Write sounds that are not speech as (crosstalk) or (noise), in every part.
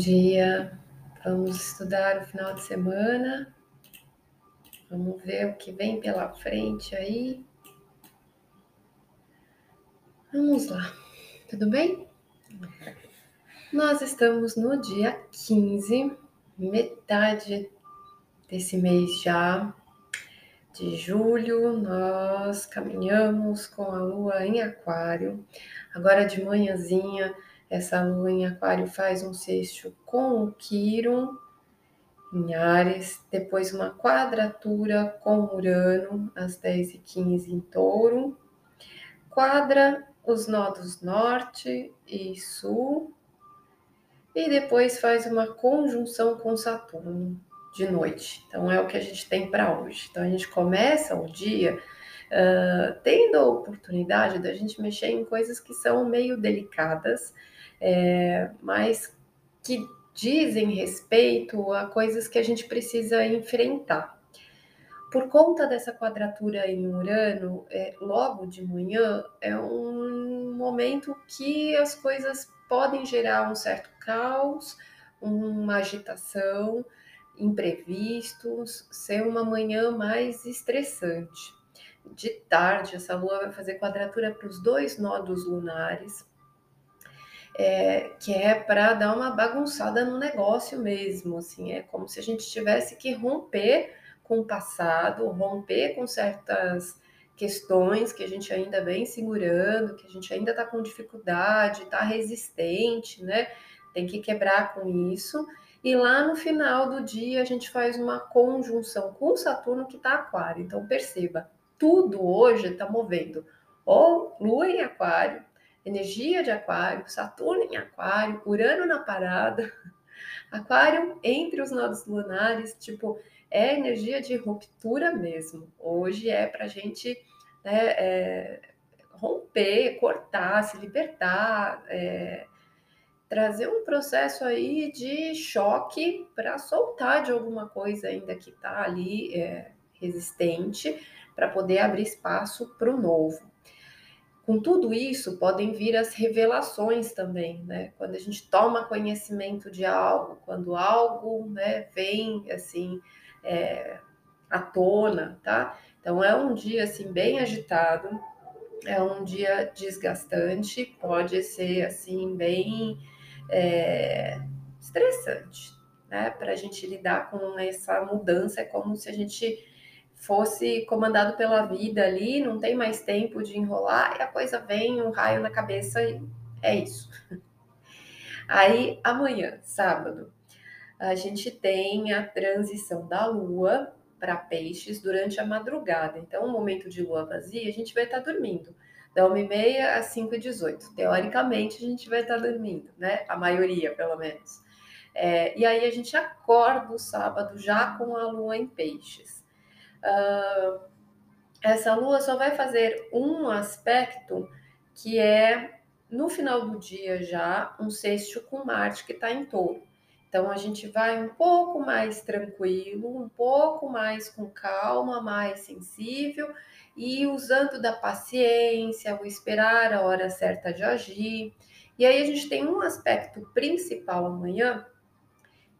dia. Vamos estudar o final de semana. Vamos ver o que vem pela frente aí. Vamos lá. Tudo bem? Nós estamos no dia 15, metade desse mês já de julho. Nós caminhamos com a lua em Aquário. Agora de manhãzinha essa lua em Aquário faz um sexto com o Quiron em Ares, depois uma quadratura com Urano às 10h15 em Touro, quadra os nodos norte e sul, e depois faz uma conjunção com Saturno de noite. Então é o que a gente tem para hoje. Então a gente começa o dia uh, tendo a oportunidade da gente mexer em coisas que são meio delicadas é, mas que dizem respeito a coisas que a gente precisa enfrentar. Por conta dessa quadratura em Urano, é, logo de manhã é um momento que as coisas podem gerar um certo caos, uma agitação, imprevistos, ser uma manhã mais estressante. De tarde, essa lua vai fazer quadratura para os dois nodos lunares, é, que é para dar uma bagunçada no negócio mesmo, assim, é como se a gente tivesse que romper com o passado, romper com certas questões que a gente ainda vem segurando, que a gente ainda está com dificuldade, está resistente, né? Tem que quebrar com isso. E lá no final do dia a gente faz uma conjunção com Saturno que está aquário. Então perceba, tudo hoje está movendo ou Lua em Aquário, energia de Aquário, Saturno em Aquário, Urano na parada, (laughs) Aquário entre os nodos lunares, tipo, é energia de ruptura mesmo. Hoje é para a gente né, é, romper, cortar, se libertar, é, trazer um processo aí de choque para soltar de alguma coisa ainda que está ali é, resistente, para poder abrir espaço para o novo. Com tudo isso, podem vir as revelações também, né? Quando a gente toma conhecimento de algo, quando algo né, vem assim é, à tona, tá? Então é um dia assim bem agitado, é um dia desgastante, pode ser assim bem é, estressante, né? Para a gente lidar com essa mudança, é como se a gente fosse comandado pela vida ali, não tem mais tempo de enrolar, e a coisa vem, um raio na cabeça e é isso. (laughs) Aí amanhã, sábado, a gente tem a transição da lua para peixes durante a madrugada. Então, o momento de lua vazia, a gente vai estar dormindo. Da 1h30 às 5h18. Teoricamente, a gente vai estar dormindo, né? A maioria, pelo menos. É, e aí a gente acorda o sábado já com a lua em peixes. Uh, essa lua só vai fazer um aspecto que é no final do dia já um sexto com Marte que está em touro. Então a gente vai um pouco mais tranquilo, um pouco mais com calma, mais sensível e usando da paciência, o esperar a hora certa de agir. E aí a gente tem um aspecto principal amanhã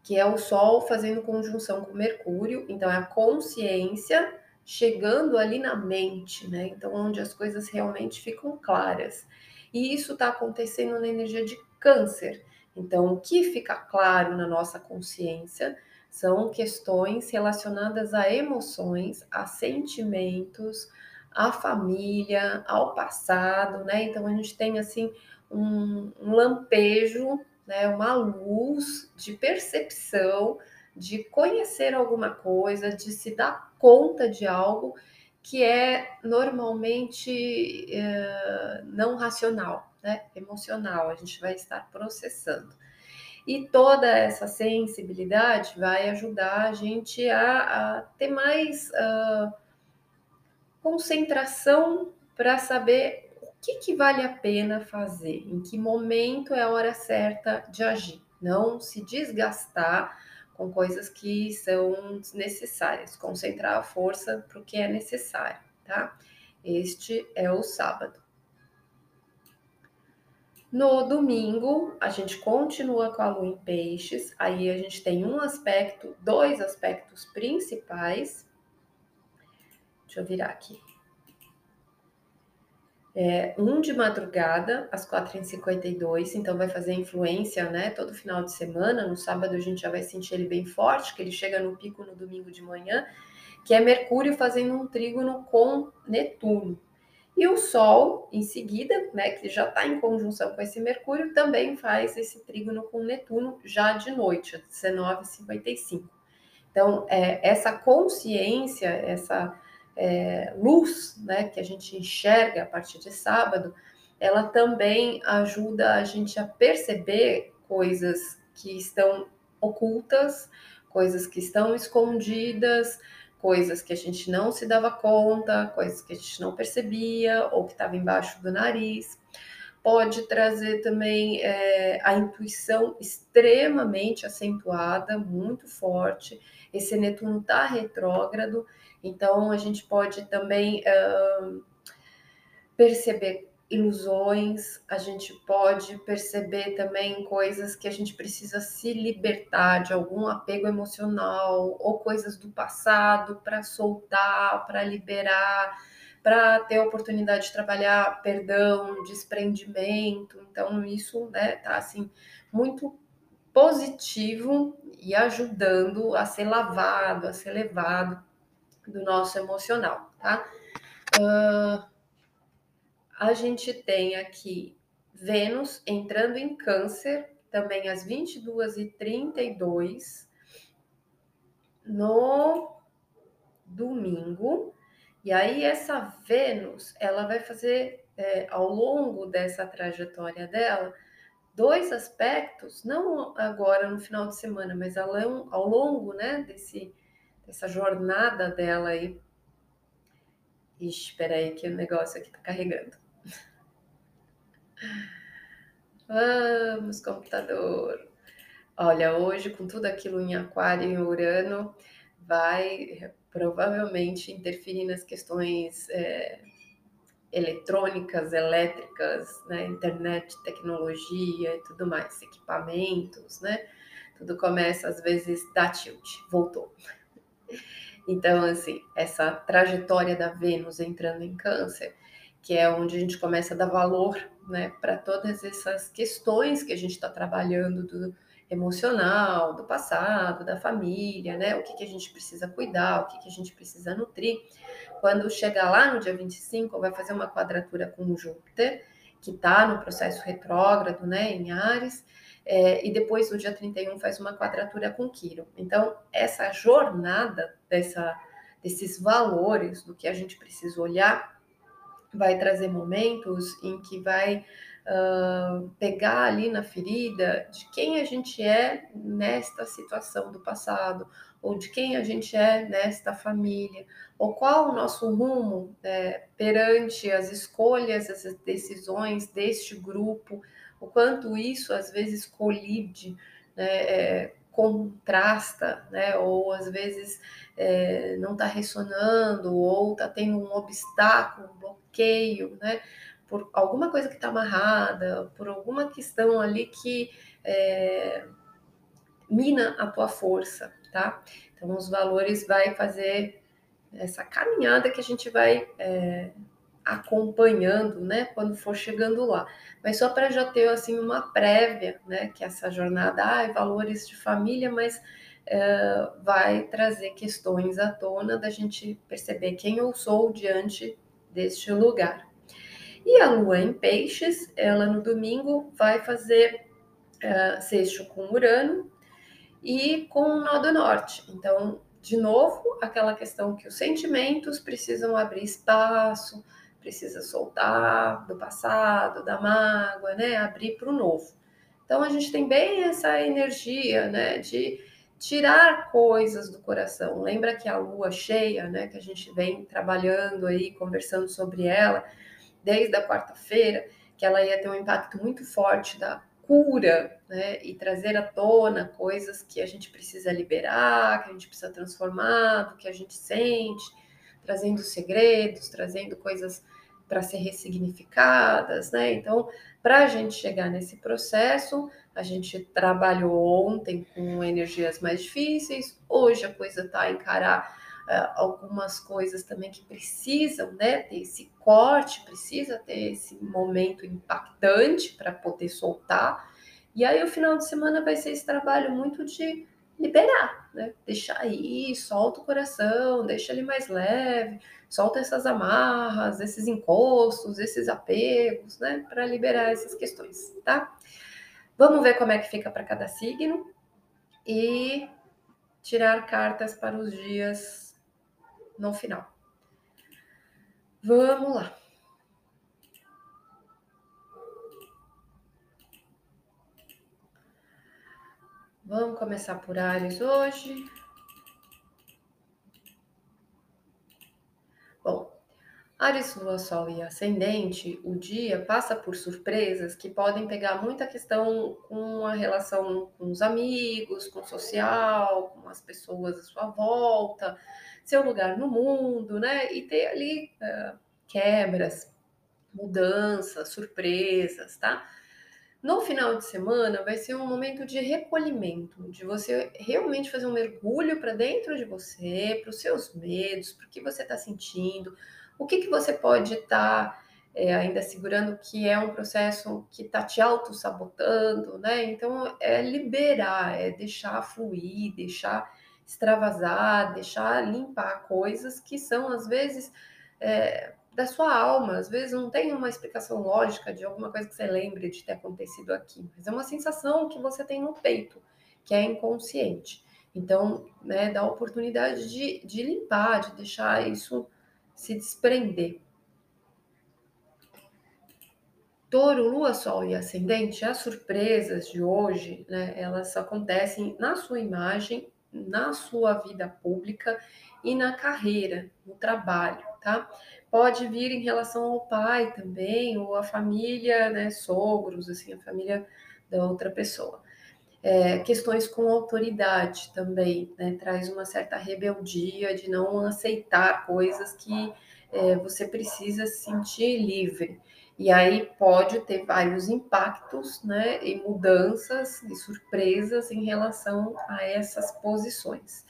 que é o Sol fazendo conjunção com Mercúrio, então é a consciência chegando ali na mente, né? Então, onde as coisas realmente ficam claras. E isso está acontecendo na energia de Câncer. Então, o que fica claro na nossa consciência são questões relacionadas a emoções, a sentimentos, à família, ao passado, né? Então, a gente tem assim um, um lampejo né, uma luz de percepção, de conhecer alguma coisa, de se dar conta de algo que é normalmente é, não racional, né, emocional, a gente vai estar processando. E toda essa sensibilidade vai ajudar a gente a, a ter mais uh, concentração para saber que, que vale a pena fazer? Em que momento é a hora certa de agir? Não se desgastar com coisas que são desnecessárias, concentrar a força para o que é necessário, tá? Este é o sábado. No domingo, a gente continua com a lua em peixes, aí a gente tem um aspecto, dois aspectos principais. Deixa eu virar aqui. É, um de madrugada, às 4h52, então vai fazer influência, né? Todo final de semana. No sábado a gente já vai sentir ele bem forte, que ele chega no pico no domingo de manhã, que é Mercúrio fazendo um trígono com Netuno. E o Sol, em seguida, né, que já está em conjunção com esse Mercúrio, também faz esse trígono com Netuno já de noite, às 19h55. Então, é, essa consciência, essa é, luz né, que a gente enxerga a partir de sábado, ela também ajuda a gente a perceber coisas que estão ocultas, coisas que estão escondidas, coisas que a gente não se dava conta, coisas que a gente não percebia ou que estava embaixo do nariz. Pode trazer também é, a intuição extremamente acentuada, muito forte. Esse Netuno está retrógrado, então a gente pode também uh, perceber ilusões, a gente pode perceber também coisas que a gente precisa se libertar de algum apego emocional ou coisas do passado para soltar, para liberar, para ter a oportunidade de trabalhar perdão, desprendimento. Então isso, né, tá assim muito positivo e ajudando a ser lavado, a ser levado do nosso emocional, tá? Uh, a gente tem aqui Vênus entrando em Câncer, também às 22h32, no domingo. E aí, essa Vênus, ela vai fazer, é, ao longo dessa trajetória dela, dois aspectos, não agora no final de semana, mas ao, longo né, desse, dessa jornada dela aí. Ixi, espera aí que o negócio aqui tá carregando. (laughs) Vamos, computador. Olha, hoje, com tudo aquilo em Aquário e Urano, vai provavelmente interferir nas questões é, eletrônicas, elétricas, né, internet, tecnologia e tudo mais, equipamentos, né? Tudo começa às vezes da tilt, voltou. Então, assim, essa trajetória da Vênus entrando em Câncer que é onde a gente começa a dar valor né, para todas essas questões que a gente está trabalhando do emocional, do passado, da família, né? O que, que a gente precisa cuidar, o que, que a gente precisa nutrir. Quando chegar lá no dia 25, vai fazer uma quadratura com Júpiter, que está no processo retrógrado, né, em Ares, é, e depois no dia 31 faz uma quadratura com Quiro. Então, essa jornada dessa, desses valores, do que a gente precisa olhar vai trazer momentos em que vai uh, pegar ali na ferida de quem a gente é nesta situação do passado, ou de quem a gente é nesta família, ou qual o nosso rumo é, perante as escolhas, as decisões deste grupo, o quanto isso às vezes colide né, é, contrasta, né? Ou às vezes é, não está ressonando, ou está tendo um obstáculo, um bloqueio, né? Por alguma coisa que está amarrada, por alguma questão ali que é, mina a tua força, tá? Então, os valores vai fazer essa caminhada que a gente vai é, acompanhando, né, quando for chegando lá. Mas só para já ter assim uma prévia, né, que essa jornada, ah, é valores de família, mas é, vai trazer questões à tona da gente perceber quem eu sou diante deste lugar. E a lua em peixes, ela no domingo vai fazer uh, sexto com Urano e com o nó do norte. Então, de novo, aquela questão que os sentimentos precisam abrir espaço, precisa soltar do passado, da mágoa, né? Abrir para o novo. Então a gente tem bem essa energia, né? De tirar coisas do coração. Lembra que a lua cheia, né? Que a gente vem trabalhando aí, conversando sobre ela desde a quarta-feira, que ela ia ter um impacto muito forte da cura, né? E trazer à tona coisas que a gente precisa liberar, que a gente precisa transformar, do que a gente sente, trazendo segredos, trazendo coisas para ser ressignificadas, né? Então, para a gente chegar nesse processo, a gente trabalhou ontem com energias mais difíceis, hoje a coisa está encarar algumas coisas também que precisam né, ter esse corte, precisa ter esse momento impactante para poder soltar. E aí o final de semana vai ser esse trabalho muito de liberar, né? Deixar aí, solta o coração, deixa ele mais leve, solta essas amarras, esses encostos, esses apegos, né? Para liberar essas questões, tá? Vamos ver como é que fica para cada signo e tirar cartas para os dias no final. Vamos lá. Vamos começar por Ares hoje. Bom, Ares, Lua, Sol e Ascendente, o dia passa por surpresas que podem pegar muita questão com a relação com os amigos, com o social, com as pessoas à sua volta, seu lugar no mundo, né? E ter ali uh, quebras, mudanças, surpresas, tá? No final de semana vai ser um momento de recolhimento, de você realmente fazer um mergulho para dentro de você, para os seus medos, para o que você está sentindo, o que, que você pode estar tá, é, ainda segurando que é um processo que está te auto-sabotando, né? Então é liberar, é deixar fluir, deixar extravasar, deixar limpar coisas que são às vezes. É, da sua alma. Às vezes não tem uma explicação lógica de alguma coisa que você lembre de ter acontecido aqui, mas é uma sensação que você tem no peito, que é inconsciente. Então, né, dá a oportunidade de, de limpar, de deixar isso se desprender. Touro, Lua, Sol e Ascendente, as surpresas de hoje, né, elas acontecem na sua imagem, na sua vida pública e na carreira, no trabalho, tá? Pode vir em relação ao pai também, ou a família, né, sogros, assim, a família da outra pessoa. É, questões com autoridade também, né, traz uma certa rebeldia de não aceitar coisas que é, você precisa se sentir livre. E aí pode ter vários impactos, né, e mudanças e surpresas em relação a essas posições.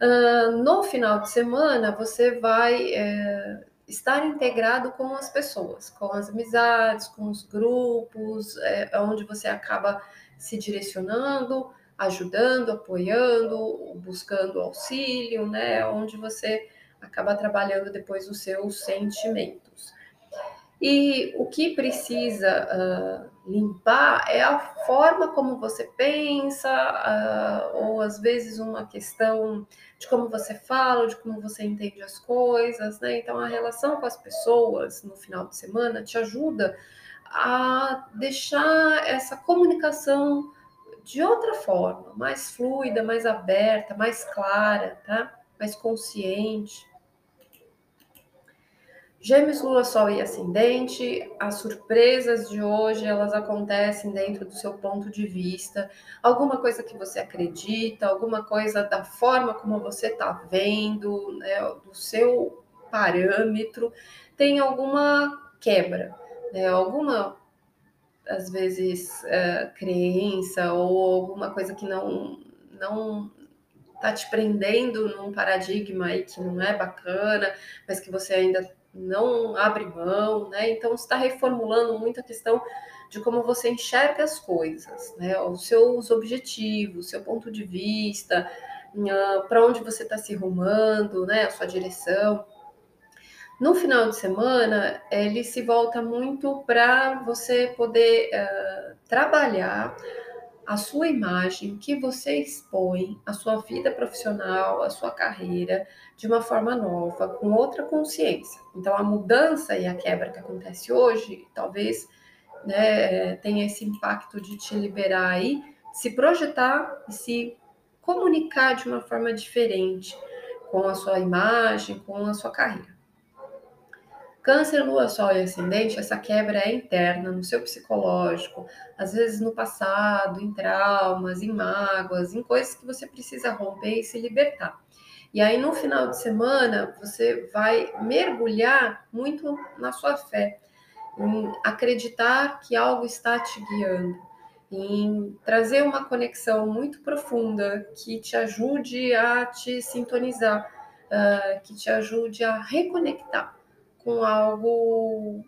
Uh, no final de semana, você vai é, estar integrado com as pessoas, com as amizades, com os grupos, é, onde você acaba se direcionando, ajudando, apoiando, buscando auxílio, né? Onde você acaba trabalhando depois os seus sentimentos. E o que precisa uh, limpar é a forma como você pensa, uh, ou às vezes uma questão de como você fala, de como você entende as coisas, né? Então a relação com as pessoas no final de semana te ajuda a deixar essa comunicação de outra forma, mais fluida, mais aberta, mais clara, tá? Mais consciente. Gêmeos, Lua, Sol e Ascendente, as surpresas de hoje, elas acontecem dentro do seu ponto de vista, alguma coisa que você acredita, alguma coisa da forma como você está vendo, né, do seu parâmetro, tem alguma quebra, né, alguma, às vezes, uh, crença ou alguma coisa que não, não tá te prendendo num paradigma aí que não é bacana, mas que você ainda não abre mão, né? Então está reformulando muito a questão de como você enxerga as coisas, né? Os seus objetivos, seu ponto de vista, para onde você está se rumando, né? A sua direção. No final de semana, ele se volta muito para você poder uh, trabalhar a sua imagem, que você expõe, a sua vida profissional, a sua carreira de uma forma nova, com outra consciência. Então, a mudança e a quebra que acontece hoje, talvez né, tenha esse impacto de te liberar aí, se projetar e se comunicar de uma forma diferente com a sua imagem, com a sua carreira. Câncer, lua, sol e ascendente, essa quebra é interna no seu psicológico, às vezes no passado, em traumas, em mágoas, em coisas que você precisa romper e se libertar. E aí no final de semana você vai mergulhar muito na sua fé, em acreditar que algo está te guiando, em trazer uma conexão muito profunda que te ajude a te sintonizar, uh, que te ajude a reconectar com algo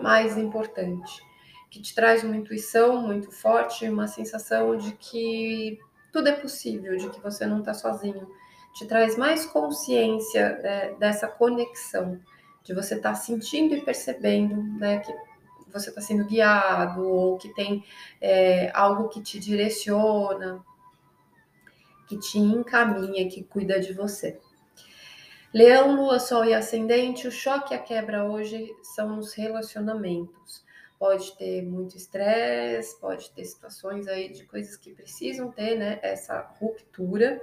mais importante, que te traz uma intuição muito forte, uma sensação de que tudo é possível, de que você não está sozinho, te traz mais consciência é, dessa conexão, de você estar tá sentindo e percebendo né, que você está sendo guiado ou que tem é, algo que te direciona, que te encaminha, que cuida de você. Leão, Lua, Sol e Ascendente, o choque e a quebra hoje são nos relacionamentos. Pode ter muito estresse, pode ter situações aí de coisas que precisam ter, né? Essa ruptura.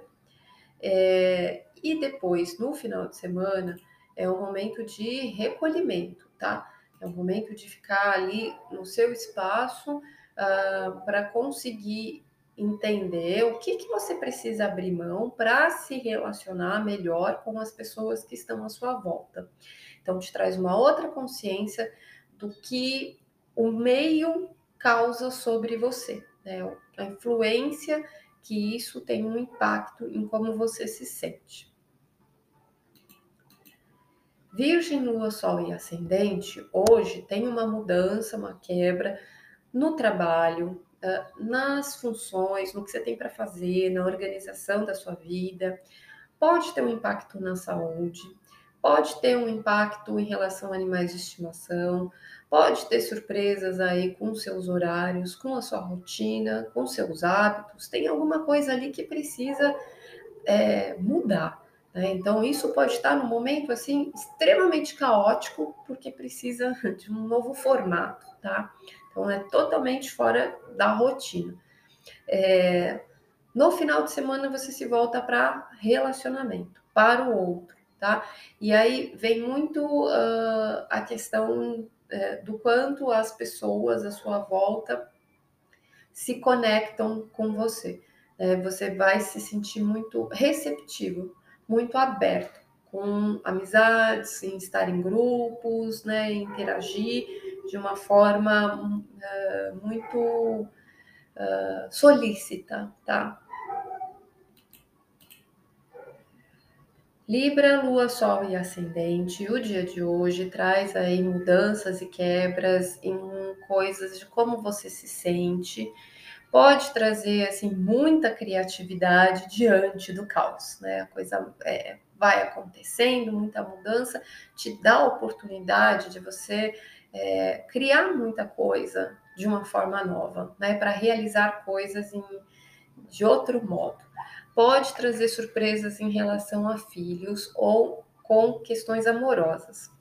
É, e depois, no final de semana, é um momento de recolhimento, tá? É um momento de ficar ali no seu espaço uh, para conseguir entender o que, que você precisa abrir mão para se relacionar melhor com as pessoas que estão à sua volta. Então, te traz uma outra consciência do que o meio causa sobre você, né? a influência que isso tem um impacto em como você se sente. Virgem, Lua, Sol e Ascendente, hoje tem uma mudança, uma quebra no trabalho, nas funções, no que você tem para fazer, na organização da sua vida. Pode ter um impacto na saúde, pode ter um impacto em relação a animais de estimação, pode ter surpresas aí com seus horários, com a sua rotina, com seus hábitos. Tem alguma coisa ali que precisa é, mudar. Né? Então, isso pode estar num momento assim extremamente caótico, porque precisa (laughs) de um novo formato, tá? Então, é totalmente fora da rotina. É, no final de semana, você se volta para relacionamento, para o outro, tá? E aí vem muito uh, a questão uh, do quanto as pessoas à sua volta se conectam com você. Né? Você vai se sentir muito receptivo, muito aberto com amizades, em estar em grupos, né, interagir de uma forma uh, muito uh, solícita, tá? Libra, Lua, Sol e Ascendente, o dia de hoje traz aí mudanças e quebras em coisas de como você se sente. Pode trazer assim muita criatividade diante do caos, né? A coisa é, vai acontecendo, muita mudança, te dá a oportunidade de você é, criar muita coisa de uma forma nova, né? Para realizar coisas em, de outro modo. Pode trazer surpresas em relação a filhos ou com questões amorosas.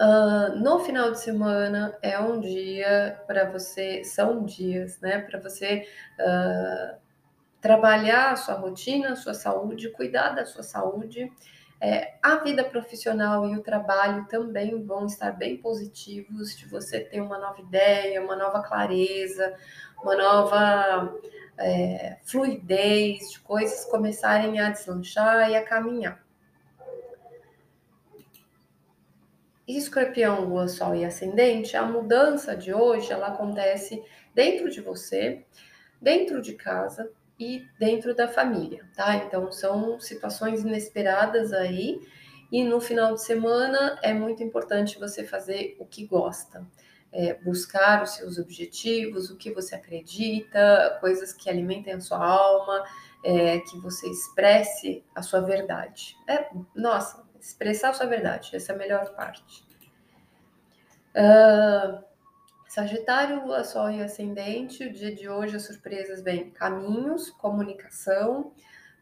Uh, no final de semana é um dia para você, são dias, né? Para você uh, trabalhar a sua rotina, a sua saúde, cuidar da sua saúde. É, a vida profissional e o trabalho também vão estar bem positivos de você ter uma nova ideia, uma nova clareza, uma nova é, fluidez, de coisas começarem a deslanchar e a caminhar. Escorpião, Lua, Sol e Ascendente, a mudança de hoje ela acontece dentro de você, dentro de casa, e dentro da família, tá? Então são situações inesperadas aí e no final de semana é muito importante você fazer o que gosta. É, buscar os seus objetivos, o que você acredita, coisas que alimentem a sua alma, é, que você expresse a sua verdade. É, nossa, expressar sua verdade, essa é a melhor parte. Uh, Sagitário, Lua, Sol e Ascendente, o dia de hoje as surpresas vêm caminhos, comunicação,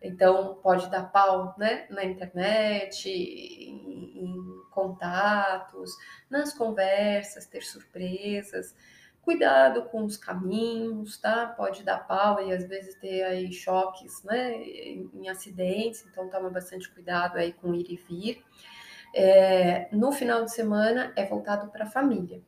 então pode dar pau né, na internet, em, em contatos, nas conversas, ter surpresas. Cuidado com os caminhos, tá? Pode dar pau e às vezes ter aí choques, né, em, acidentes, então toma bastante cuidado aí com ir e vir. É, no final de semana é voltado para a família.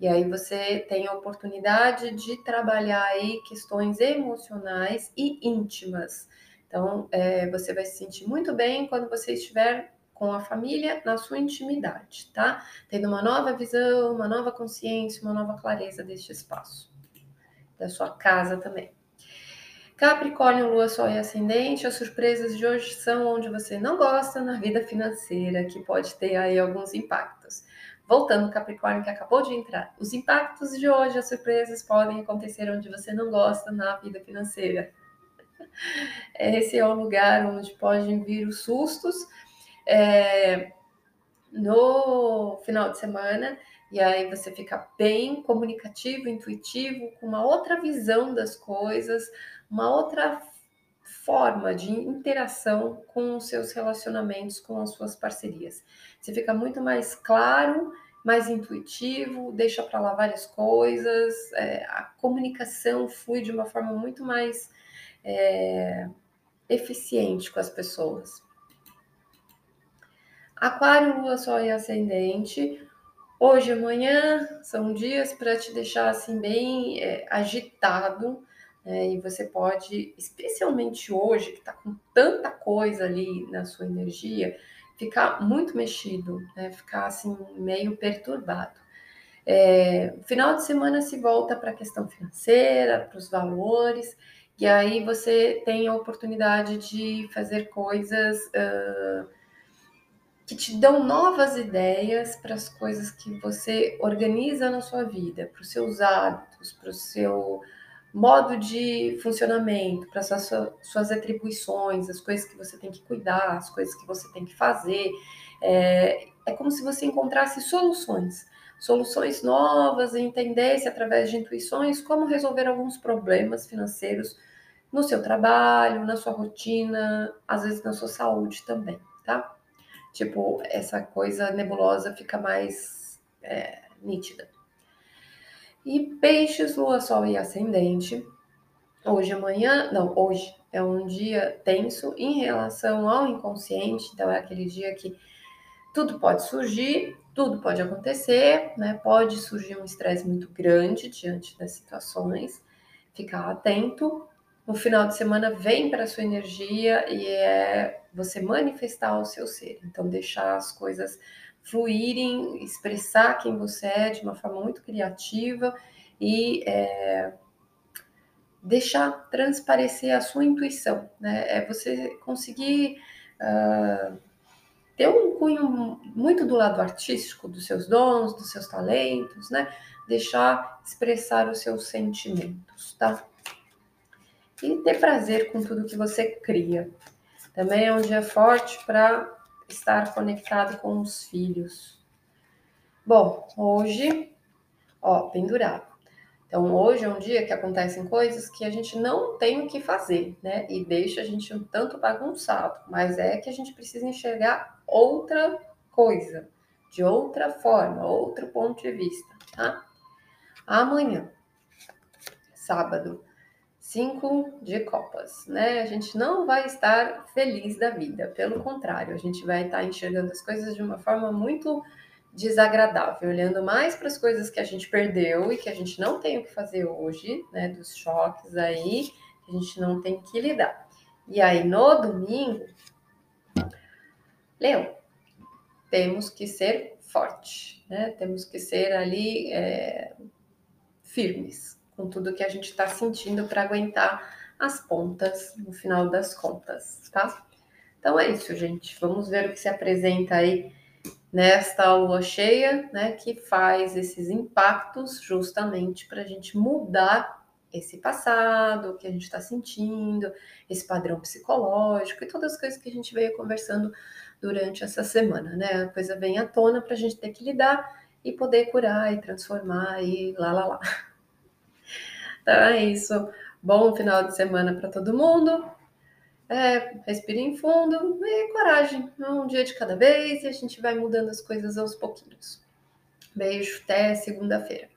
E aí você tem a oportunidade de trabalhar aí questões emocionais e íntimas. Então, é, você vai se sentir muito bem quando você estiver com a família na sua intimidade, tá? Tendo uma nova visão, uma nova consciência, uma nova clareza deste espaço, da sua casa também. Capricórnio, Lua, Sol e Ascendente, as surpresas de hoje são onde você não gosta na vida financeira, que pode ter aí alguns impactos. Voltando Capricórnio, que acabou de entrar, os impactos de hoje, as surpresas podem acontecer onde você não gosta na vida financeira. (laughs) Esse é o lugar onde podem vir os sustos, é, no final de semana, e aí você fica bem comunicativo, intuitivo, com uma outra visão das coisas, uma outra forma de interação com os seus relacionamentos, com as suas parcerias. Você fica muito mais claro, mais intuitivo, deixa para lá várias coisas, é, a comunicação flui de uma forma muito mais é, eficiente com as pessoas. Aquário, Lua, Sol e Ascendente. Hoje e amanhã são dias para te deixar assim bem é, agitado, né? e você pode, especialmente hoje, que está com tanta coisa ali na sua energia, ficar muito mexido, né? ficar assim meio perturbado. É, final de semana se volta para a questão financeira, para os valores, e aí você tem a oportunidade de fazer coisas. Uh, que te dão novas ideias para as coisas que você organiza na sua vida, para os seus hábitos, para o seu modo de funcionamento, para suas, suas atribuições, as coisas que você tem que cuidar, as coisas que você tem que fazer. É, é como se você encontrasse soluções, soluções novas, e entendesse através de intuições como resolver alguns problemas financeiros no seu trabalho, na sua rotina, às vezes na sua saúde também, tá? Tipo, essa coisa nebulosa fica mais é, nítida. E peixes, lua, sol e ascendente. Hoje, amanhã, não, hoje é um dia tenso em relação ao inconsciente, então é aquele dia que tudo pode surgir, tudo pode acontecer, né? Pode surgir um estresse muito grande diante das situações. Ficar atento, no final de semana vem para sua energia e é você manifestar o seu ser. Então, deixar as coisas fluírem, expressar quem você é de uma forma muito criativa e é, deixar transparecer a sua intuição. Né? É você conseguir uh, ter um cunho muito do lado artístico, dos seus dons, dos seus talentos, né? Deixar expressar os seus sentimentos, tá? e ter prazer com tudo que você cria. Também é um dia forte para estar conectado com os filhos. Bom, hoje, ó, pendurado. Então, hoje é um dia que acontecem coisas que a gente não tem o que fazer, né? E deixa a gente um tanto bagunçado, mas é que a gente precisa enxergar outra coisa, de outra forma, outro ponto de vista, tá? Amanhã, sábado, cinco de copas, né? A gente não vai estar feliz da vida, pelo contrário, a gente vai estar enxergando as coisas de uma forma muito desagradável, olhando mais para as coisas que a gente perdeu e que a gente não tem o que fazer hoje, né? Dos choques aí, a gente não tem que lidar. E aí no domingo, Leão, temos que ser forte, né? Temos que ser ali é, firmes, com tudo que a gente está sentindo para aguentar as pontas no final das contas, tá? Então é isso, gente. Vamos ver o que se apresenta aí nesta lua cheia, né? Que faz esses impactos justamente para a gente mudar esse passado, o que a gente está sentindo, esse padrão psicológico e todas as coisas que a gente veio conversando durante essa semana, né? A coisa vem à tona para a gente ter que lidar e poder curar e transformar e lá, lá, lá. Então é isso. Bom final de semana para todo mundo. É, respirem fundo e coragem. Um dia de cada vez e a gente vai mudando as coisas aos pouquinhos. Beijo, até segunda-feira.